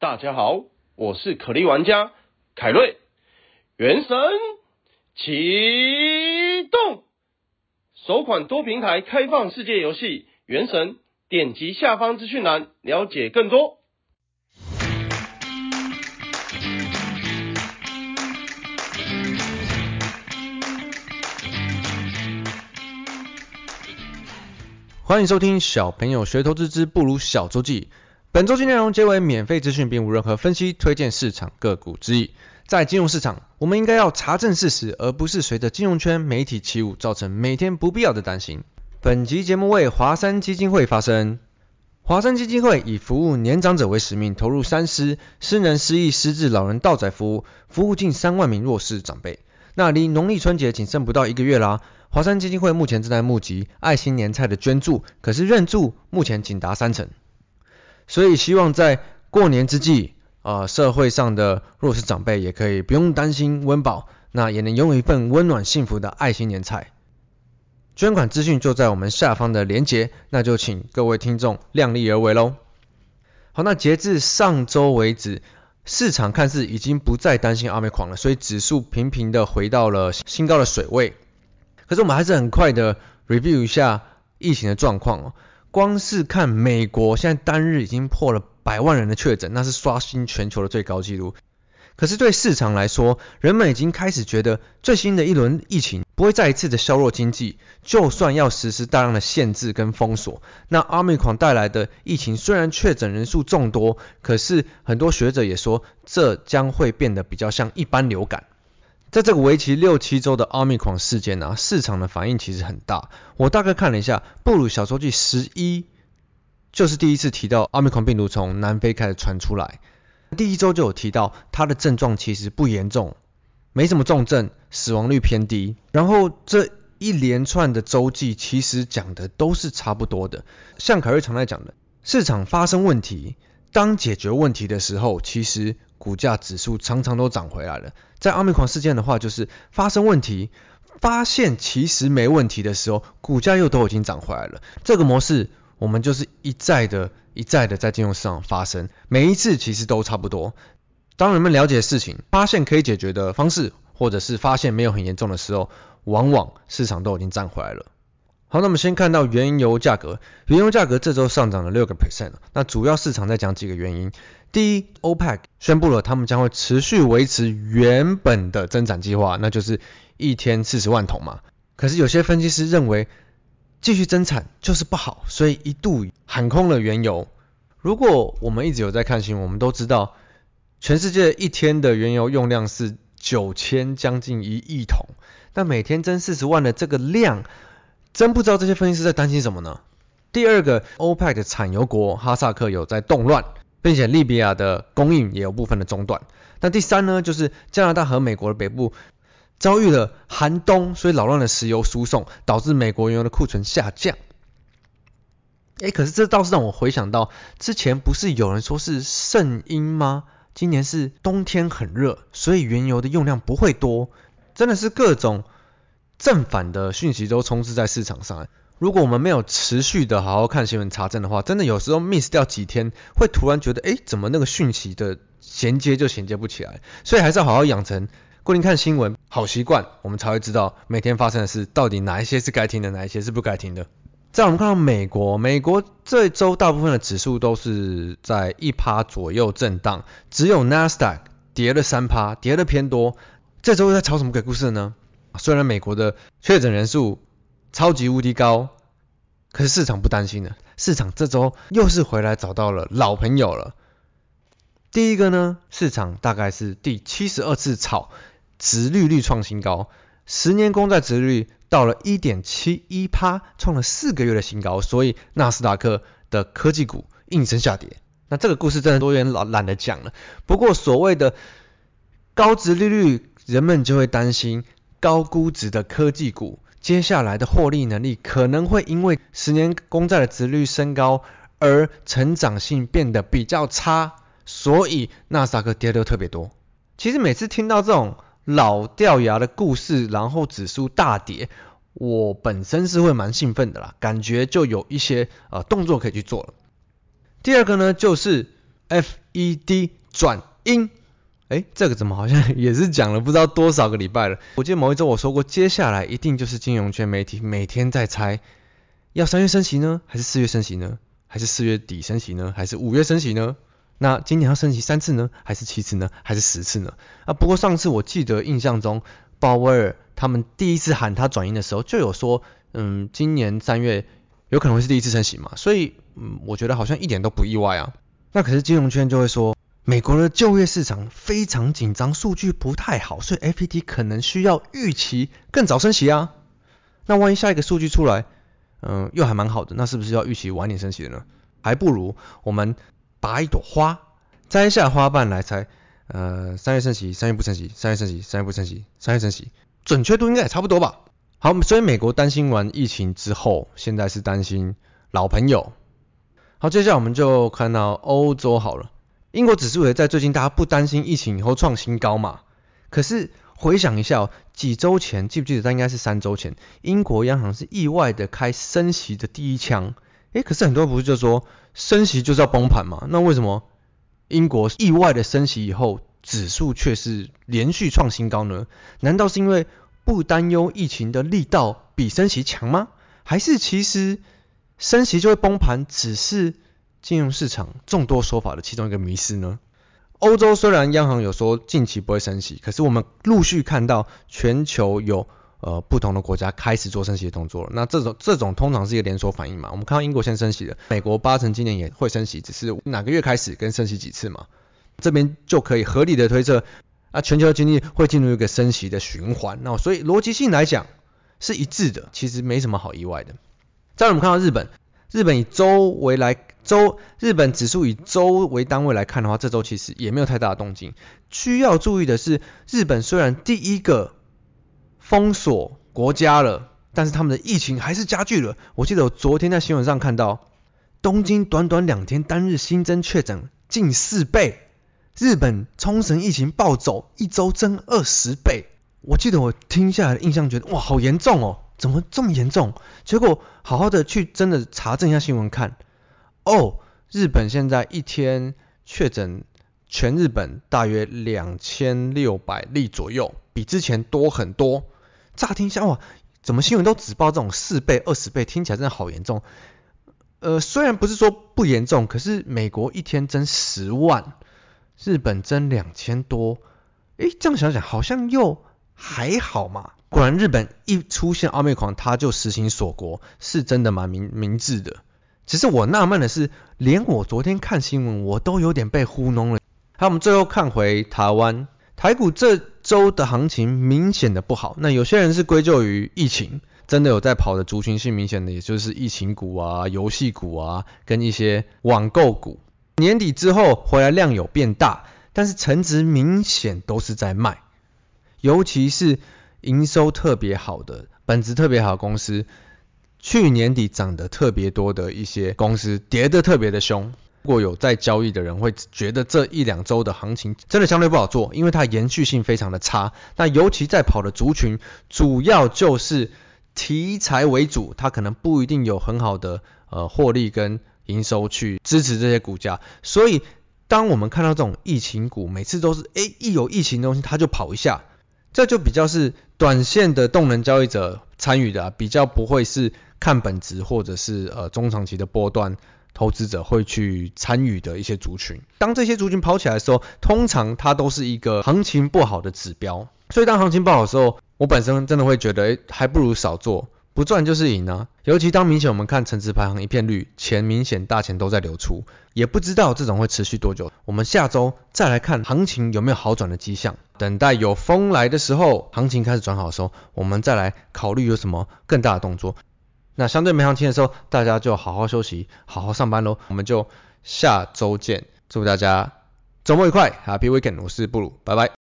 大家好，我是可莉玩家凯瑞。原神启动，首款多平台开放世界游戏《原神》，点击下方资讯栏了解更多。欢迎收听小朋友学投资之不如小周记。本周期内容皆为免费资讯，并无任何分析、推荐市场个股之意。在金融市场，我们应该要查证事实，而不是随着金融圈媒体起舞，造成每天不必要的担心。本集节目为华山基金会发声。华山基金会以服务年长者为使命，投入三失、失能、失忆、失智老人到宅服务，服务近三万名弱势长辈。那离农历春节仅剩不到一个月啦。华山基金会目前正在募集爱心年菜的捐助，可是认助目前仅达三成，所以希望在过年之际，呃，社会上的弱势长辈也可以不用担心温饱，那也能拥有一份温暖幸福的爱心年菜。捐款资讯就在我们下方的连结，那就请各位听众量力而为喽。好，那截至上周为止，市场看似已经不再担心阿美狂了，所以指数频频的回到了新高的水位。可是我们还是很快的 review 一下疫情的状况哦。光是看美国现在单日已经破了百万人的确诊，那是刷新全球的最高纪录。可是对市场来说，人们已经开始觉得最新的一轮疫情不会再一次的削弱经济，就算要实施大量的限制跟封锁，那 Omicron 带来的疫情虽然确诊人数众多，可是很多学者也说，这将会变得比较像一般流感。在这个为期六七周的奥密克戎事件啊，市场的反应其实很大。我大概看了一下，布鲁小周记十一就是第一次提到奥密克戎病毒从南非开始传出来。第一周就有提到它的症状其实不严重，没什么重症，死亡率偏低。然后这一连串的周记其实讲的都是差不多的。像凯瑞常在讲的，市场发生问题，当解决问题的时候，其实股价指数常常都涨回来了。在奥密狂事件的话，就是发生问题，发现其实没问题的时候，股价又都已经涨回来了。这个模式我们就是一再的、一再的在金融市场发生，每一次其实都差不多。当人们了解事情，发现可以解决的方式，或者是发现没有很严重的时候，往往市场都已经站回来了。好，那我们先看到原油价格，原油价格这周上涨了六个 percent，那主要市场在讲几个原因。第一，OPEC 宣布了他们将会持续维持原本的增产计划，那就是一天四十万桶嘛。可是有些分析师认为继续增产就是不好，所以一度喊空了原油。如果我们一直有在看新闻，我们都知道全世界一天的原油用量是九千将近一亿桶，那每天增四十万的这个量。真不知道这些分析师在担心什么呢？第二个，OPEC 的产油国哈萨克有在动乱，并且利比亚的供应也有部分的中断。那第三呢，就是加拿大和美国的北部遭遇了寒冬，所以扰乱了石油输送，导致美国原油的库存下降。诶，可是这倒是让我回想到之前不是有人说是圣婴吗？今年是冬天很热，所以原油的用量不会多，真的是各种。正反的讯息都充斥在市场上。如果我们没有持续的好好看新闻查证的话，真的有时候 miss 掉几天，会突然觉得，诶，怎么那个讯息的衔接就衔接不起来？所以还是要好好养成固定看新闻好习惯，我们才会知道每天发生的事到底哪一些是该听的，哪一些是不该听的。再我们看到美国，美国这周大部分的指数都是在一趴左右震荡，只有 Nasdaq 跌了三趴，跌的偏多。这周在炒什么鬼故事呢？虽然美国的确诊人数超级无敌高，可是市场不担心了。市场这周又是回来找到了老朋友了。第一个呢，市场大概是第七十二次炒，殖利率创新高，十年公债殖利率到了一点七一趴，创了四个月的新高，所以纳斯达克的科技股应声下跌。那这个故事真的都有点懒懒得讲了。不过所谓的高殖利率，人们就会担心。高估值的科技股，接下来的获利能力可能会因为十年公债的殖利率升高而成长性变得比较差，所以纳斯达克跌得特别多。其实每次听到这种老掉牙的故事，然后指数大跌，我本身是会蛮兴奋的啦，感觉就有一些呃动作可以去做了。第二个呢，就是 FED 转鹰。诶，这个怎么好像 也是讲了不知道多少个礼拜了？我记得某一周我说过，接下来一定就是金融圈媒体每天在猜，要三月升息呢，还是四月升息呢？还是四月底升息呢？还是五月升息呢？那今年要升息三次呢？还是七次呢？还是十次呢？啊，不过上次我记得印象中，鲍威尔他们第一次喊他转鹰的时候，就有说，嗯，今年三月有可能会是第一次升息嘛，所以，嗯，我觉得好像一点都不意外啊。那可是金融圈就会说。美国的就业市场非常紧张，数据不太好，所以 FED 可能需要预期更早升息啊。那万一下一个数据出来，嗯，又还蛮好的，那是不是要预期晚点升息的呢？还不如我们拔一朵花，摘下花瓣来猜，呃，三月升息，三月不升息，三月升息，三月不升息，三月升息，准确度应该也差不多吧。好，所以美国担心完疫情之后，现在是担心老朋友。好，接下来我们就看到欧洲好了。英国指数也在最近，大家不担心疫情以后创新高嘛？可是回想一下哦，几周前记不记得？它应该是三周前，英国央行是意外的开升息的第一枪。诶，可是很多人不是就说升息就是要崩盘嘛？那为什么英国意外的升息以后，指数却是连续创新高呢？难道是因为不担忧疫情的力道比升息强吗？还是其实升息就会崩盘，只是？金融市场众多说法的其中一个迷思呢？欧洲虽然央行有说近期不会升息，可是我们陆续看到全球有呃不同的国家开始做升息的动作了。那这种这种通常是一个连锁反应嘛？我们看到英国先升息了，美国八成今年也会升息，只是哪个月开始跟升息几次嘛？这边就可以合理的推测啊，全球的经济会进入一个升息的循环。那所以逻辑性来讲是一致的，其实没什么好意外的。再来我们看到日本。日本以周为来周，日本指数以周为单位来看的话，这周其实也没有太大的动静。需要注意的是，日本虽然第一个封锁国家了，但是他们的疫情还是加剧了。我记得我昨天在新闻上看到，东京短短两天单日新增确诊近四倍，日本冲绳疫情暴走，一周增二十倍。我记得我听下来的印象觉得，哇，好严重哦。怎么这么严重？结果好好的去真的查证一下新闻看，哦，日本现在一天确诊全日本大约两千六百例左右，比之前多很多。乍听下哇，怎么新闻都只报这种四倍、二十倍，听起来真的好严重。呃，虽然不是说不严重，可是美国一天增十万，日本增两千多，诶，这样想想好像又还好嘛。果然，日本一出现奥密克戎，他就实行锁国，是真的蛮明明智的。只是我纳闷的是，连我昨天看新闻，我都有点被糊弄了。好，我们最后看回台湾，台股这周的行情明显的不好。那有些人是归咎于疫情，真的有在跑的族群性明显的，也就是疫情股啊、游戏股啊，跟一些网购股。年底之后回来量有变大，但是成值明显都是在卖，尤其是。营收特别好的，本质特别好的公司，去年底涨得特别多的一些公司，跌得特别的凶。如果有在交易的人会觉得这一两周的行情真的相对不好做，因为它延续性非常的差。那尤其在跑的族群，主要就是题材为主，它可能不一定有很好的呃获利跟营收去支持这些股价。所以当我们看到这种疫情股，每次都是诶一有疫情东西，它就跑一下。这就比较是短线的动能交易者参与的，啊，比较不会是看本质或者是呃中长期的波段投资者会去参与的一些族群。当这些族群跑起来的时候，通常它都是一个行情不好的指标。所以当行情不好的时候，我本身真的会觉得，诶，还不如少做。不赚就是赢啊！尤其当明显我们看成值排行一片绿，钱明显大钱都在流出，也不知道这种会持续多久。我们下周再来看行情有没有好转的迹象，等待有风来的时候，行情开始转好的时候，我们再来考虑有什么更大的动作。那相对没行情的时候，大家就好好休息，好好上班喽。我们就下周见，祝大家周末愉快，Happy Weekend！我是布鲁，拜拜。